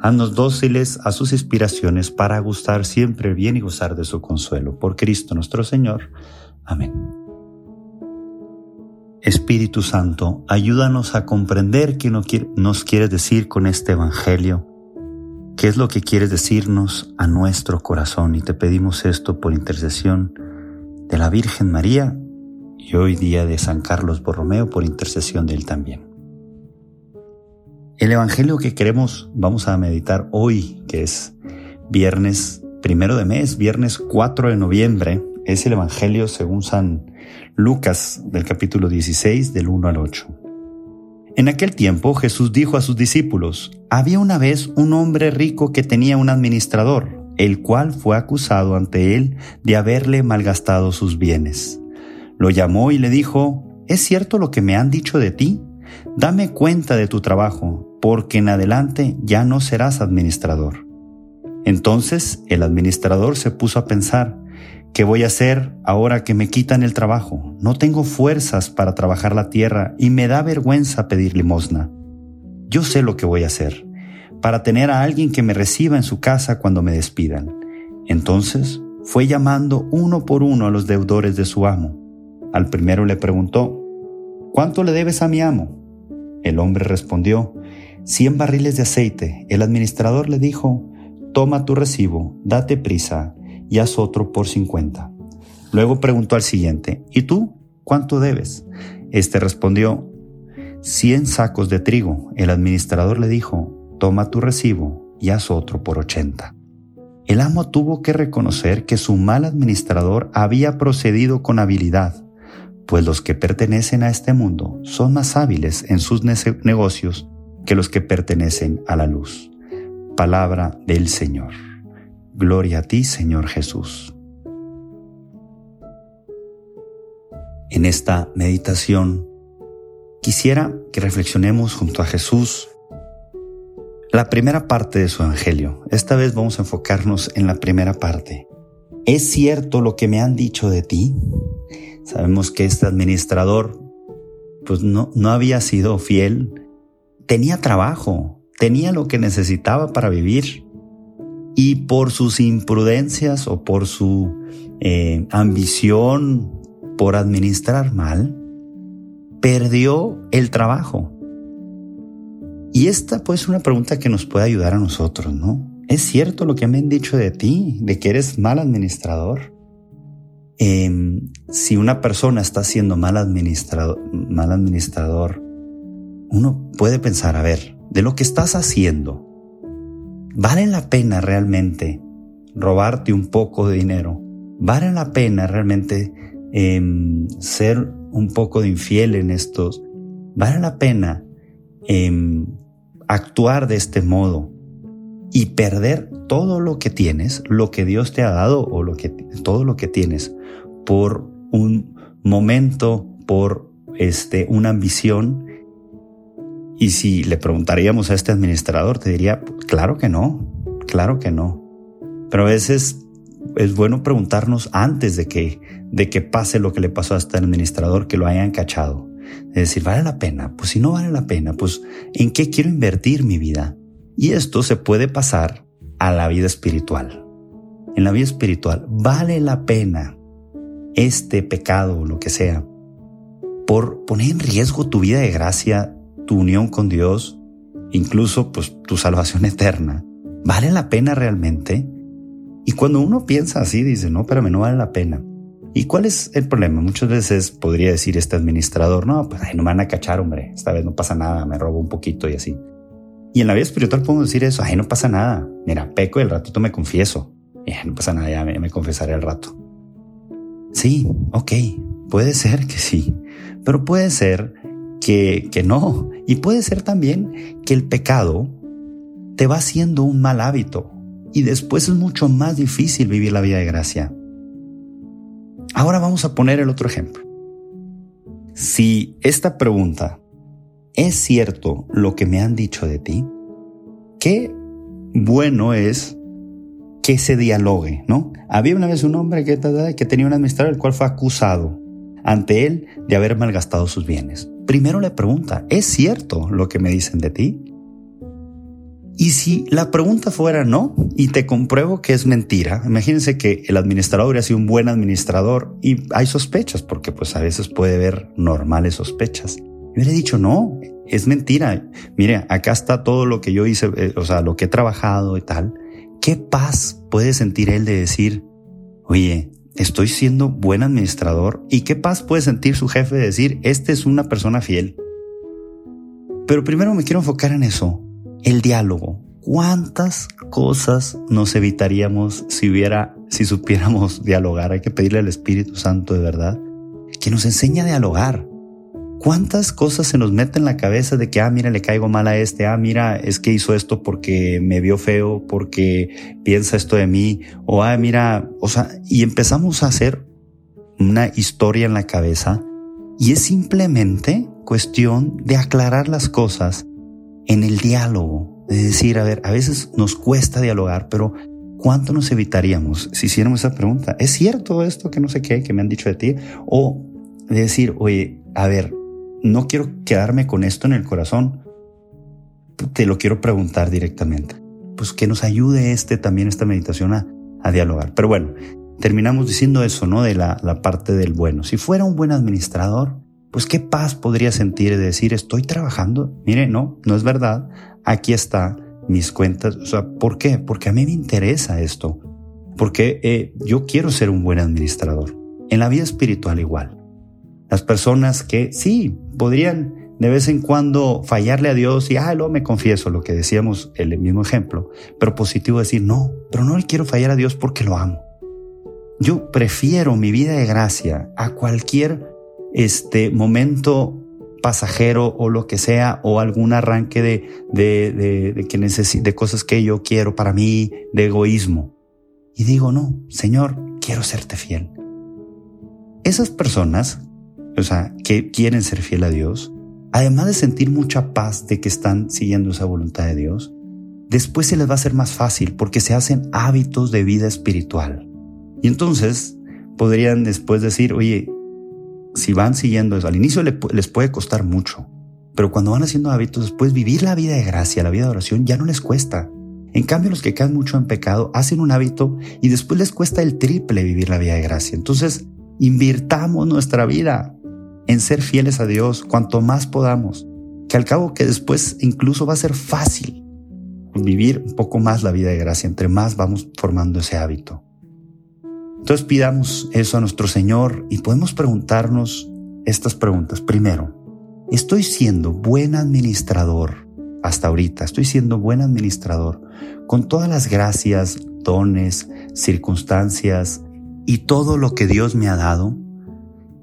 Haznos dóciles a sus inspiraciones para gustar siempre bien y gozar de su consuelo. Por Cristo nuestro Señor. Amén. Espíritu Santo, ayúdanos a comprender qué nos quieres decir con este Evangelio. ¿Qué es lo que quieres decirnos a nuestro corazón? Y te pedimos esto por intercesión de la Virgen María y hoy día de San Carlos Borromeo por intercesión de él también. El Evangelio que queremos, vamos a meditar hoy, que es viernes primero de mes, viernes 4 de noviembre, es el Evangelio según San Lucas del capítulo 16 del 1 al 8. En aquel tiempo Jesús dijo a sus discípulos, había una vez un hombre rico que tenía un administrador, el cual fue acusado ante él de haberle malgastado sus bienes. Lo llamó y le dijo, ¿es cierto lo que me han dicho de ti? Dame cuenta de tu trabajo porque en adelante ya no serás administrador. Entonces el administrador se puso a pensar, ¿qué voy a hacer ahora que me quitan el trabajo? No tengo fuerzas para trabajar la tierra y me da vergüenza pedir limosna. Yo sé lo que voy a hacer, para tener a alguien que me reciba en su casa cuando me despidan. Entonces fue llamando uno por uno a los deudores de su amo. Al primero le preguntó, ¿cuánto le debes a mi amo? El hombre respondió, cien barriles de aceite. El administrador le dijo, toma tu recibo, date prisa y haz otro por cincuenta. Luego preguntó al siguiente, ¿y tú cuánto debes? Este respondió, cien sacos de trigo. El administrador le dijo, toma tu recibo y haz otro por ochenta. El amo tuvo que reconocer que su mal administrador había procedido con habilidad, pues los que pertenecen a este mundo son más hábiles en sus negocios que los que pertenecen a la luz. Palabra del Señor. Gloria a ti, Señor Jesús. En esta meditación quisiera que reflexionemos junto a Jesús la primera parte de su Evangelio. Esta vez vamos a enfocarnos en la primera parte. ¿Es cierto lo que me han dicho de ti? Sabemos que este administrador pues no, no había sido fiel tenía trabajo, tenía lo que necesitaba para vivir. Y por sus imprudencias o por su eh, ambición por administrar mal, perdió el trabajo. Y esta pues es una pregunta que nos puede ayudar a nosotros, ¿no? ¿Es cierto lo que me han dicho de ti, de que eres mal administrador? Em, si una persona está siendo mal administrador, mal administrador uno puede pensar, a ver, de lo que estás haciendo, ¿vale la pena realmente robarte un poco de dinero? ¿Vale la pena realmente em, ser un poco de infiel en estos? ¿Vale la pena em, actuar de este modo y perder todo lo que tienes, lo que Dios te ha dado o lo que, todo lo que tienes por un momento, por este, una ambición y si le preguntaríamos a este administrador, te diría, claro que no, claro que no. Pero a veces es bueno preguntarnos antes de que, de que pase lo que le pasó a este administrador, que lo hayan cachado. Es decir, ¿vale la pena? Pues si no vale la pena, pues ¿en qué quiero invertir mi vida? Y esto se puede pasar a la vida espiritual. En la vida espiritual, ¿vale la pena este pecado o lo que sea por poner en riesgo tu vida de gracia tu unión con Dios, incluso pues tu salvación eterna, ¿vale la pena realmente? Y cuando uno piensa así, dice, no, pero no vale la pena. ¿Y cuál es el problema? Muchas veces podría decir este administrador, no, pues ay, no me van a cachar, hombre, esta vez no pasa nada, me robo un poquito y así. Y en la vida espiritual podemos decir eso, ay, no pasa nada, mira, peco y el ratito me confieso, no pasa nada, ya me, confesaré al rato. Sí, ok, puede ser que sí, pero puede ser que, que no. Y puede ser también que el pecado te va haciendo un mal hábito. y después es mucho más difícil vivir la vida de gracia. Ahora vamos a poner el otro ejemplo. Si esta pregunta es cierto lo que me han dicho de ti, qué bueno es que se dialogue, ¿no? Había una vez un hombre que, que tenía un administrador el cual fue acusado ante él de haber malgastado sus bienes. Primero le pregunta, ¿es cierto lo que me dicen de ti? Y si la pregunta fuera no, y te compruebo que es mentira, imagínense que el administrador hubiera sido un buen administrador y hay sospechas, porque pues a veces puede haber normales sospechas. Y hubiera dicho no, es mentira. Mire, acá está todo lo que yo hice, eh, o sea, lo que he trabajado y tal. ¿Qué paz puede sentir él de decir, oye, estoy siendo buen administrador? ¿Y qué paz puede sentir su jefe de decir, este es una persona fiel? Pero primero me quiero enfocar en eso el diálogo. ¿Cuántas cosas nos evitaríamos si hubiera, si supiéramos dialogar? Hay que pedirle al Espíritu Santo de verdad que nos enseñe a dialogar. ¿Cuántas cosas se nos meten en la cabeza de que, ah, mira, le caigo mal a este, ah, mira, es que hizo esto porque me vio feo, porque piensa esto de mí, o ah, mira, o sea, y empezamos a hacer una historia en la cabeza y es simplemente cuestión de aclarar las cosas en el diálogo, de decir, a ver, a veces nos cuesta dialogar, pero ¿cuánto nos evitaríamos si hiciéramos esa pregunta? ¿Es cierto esto que no sé qué, que me han dicho de ti? O de decir, oye, a ver, no quiero quedarme con esto en el corazón, te lo quiero preguntar directamente. Pues que nos ayude este también, esta meditación a, dialogar. Pero bueno, terminamos diciendo eso, ¿no? De la, la parte del bueno. Si fuera un buen administrador, pues qué paz podría sentir de decir estoy trabajando. Mire, no, no es verdad. Aquí está mis cuentas. O sea, ¿por qué? Porque a mí me interesa esto. Porque eh, yo quiero ser un buen administrador. En la vida espiritual igual. Las personas que sí podrían de vez en cuando fallarle a Dios y, ah, luego me confieso, lo que decíamos, el mismo ejemplo, pero positivo decir, no, pero no le quiero fallar a Dios porque lo amo. Yo prefiero mi vida de gracia a cualquier este momento pasajero o lo que sea, o algún arranque de, de, de, de cosas que yo quiero para mí, de egoísmo. Y digo, no, Señor, quiero serte fiel. Esas personas, o sea, que quieren ser fiel a Dios, además de sentir mucha paz de que están siguiendo esa voluntad de Dios, después se les va a hacer más fácil porque se hacen hábitos de vida espiritual. Y entonces podrían después decir, oye, si van siguiendo eso, al inicio les puede costar mucho, pero cuando van haciendo hábitos, después vivir la vida de gracia, la vida de oración, ya no les cuesta. En cambio, los que caen mucho en pecado hacen un hábito y después les cuesta el triple vivir la vida de gracia. Entonces, invirtamos nuestra vida en ser fieles a Dios cuanto más podamos, que al cabo que después incluso va a ser fácil vivir un poco más la vida de gracia, entre más vamos formando ese hábito. Entonces pidamos eso a nuestro Señor y podemos preguntarnos estas preguntas. Primero, ¿estoy siendo buen administrador hasta ahorita? ¿Estoy siendo buen administrador con todas las gracias, dones, circunstancias y todo lo que Dios me ha dado?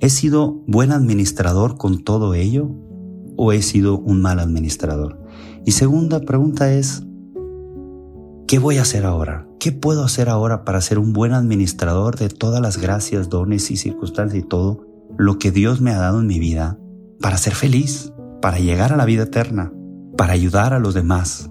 ¿He sido buen administrador con todo ello o he sido un mal administrador? Y segunda pregunta es, ¿qué voy a hacer ahora? ¿Qué puedo hacer ahora para ser un buen administrador de todas las gracias, dones y circunstancias y todo lo que Dios me ha dado en mi vida para ser feliz, para llegar a la vida eterna, para ayudar a los demás,